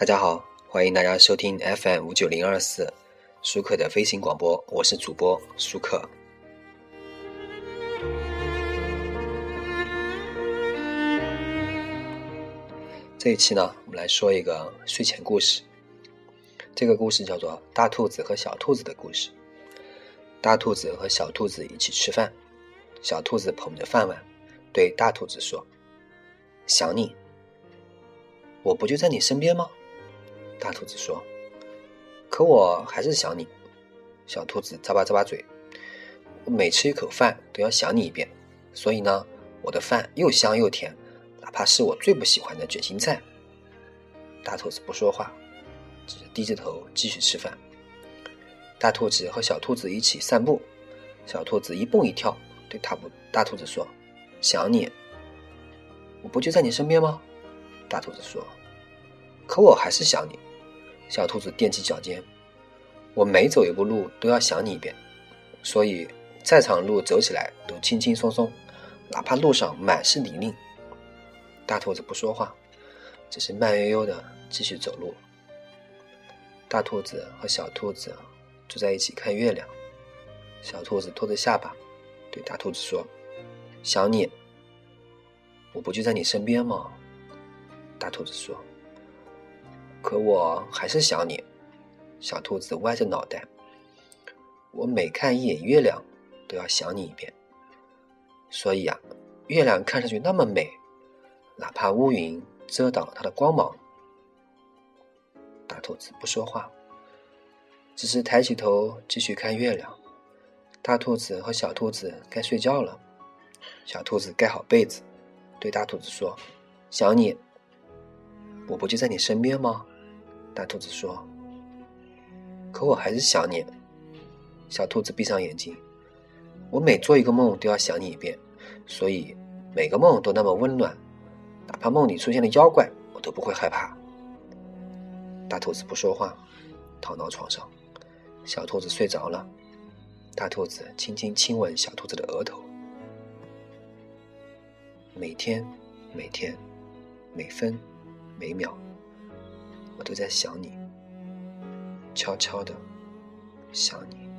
大家好，欢迎大家收听 FM 五九零二四舒克的飞行广播，我是主播舒克。这一期呢，我们来说一个睡前故事。这个故事叫做《大兔子和小兔子的故事》。大兔子和小兔子一起吃饭，小兔子捧着饭碗，对大兔子说：“想你，我不就在你身边吗？”大兔子说：“可我还是想你。”小兔子咂巴咂巴嘴：“我每吃一口饭都要想你一遍，所以呢，我的饭又香又甜，哪怕是我最不喜欢的卷心菜。”大兔子不说话，只是低着头继续吃饭。大兔子和小兔子一起散步，小兔子一蹦一跳，对大不大兔子说：“想你，我不就在你身边吗？”大兔子说：“可我还是想你。”小兔子踮起脚尖：“我每走一步路都要想你一遍，所以再长路走起来都轻轻松松，哪怕路上满是泥泞。”大兔子不说话，只是慢悠悠的继续走路。大兔子和小兔子。坐在一起看月亮，小兔子托着下巴，对大兔子说：“想你，我不就在你身边吗？”大兔子说：“可我还是想你。”小兔子歪着脑袋：“我每看一眼月亮，都要想你一遍。所以啊，月亮看上去那么美，哪怕乌云遮挡了它的光芒。”大兔子不说话。只是抬起头继续看月亮。大兔子和小兔子该睡觉了。小兔子盖好被子，对大兔子说：“想你，我不就在你身边吗？”大兔子说：“可我还是想你。”小兔子闭上眼睛：“我每做一个梦都要想你一遍，所以每个梦都那么温暖，哪怕梦里出现了妖怪，我都不会害怕。”大兔子不说话，躺到床上。小兔子睡着了，大兔子轻轻亲吻小兔子的额头。每天，每天，每分每秒，我都在想你，悄悄的想你。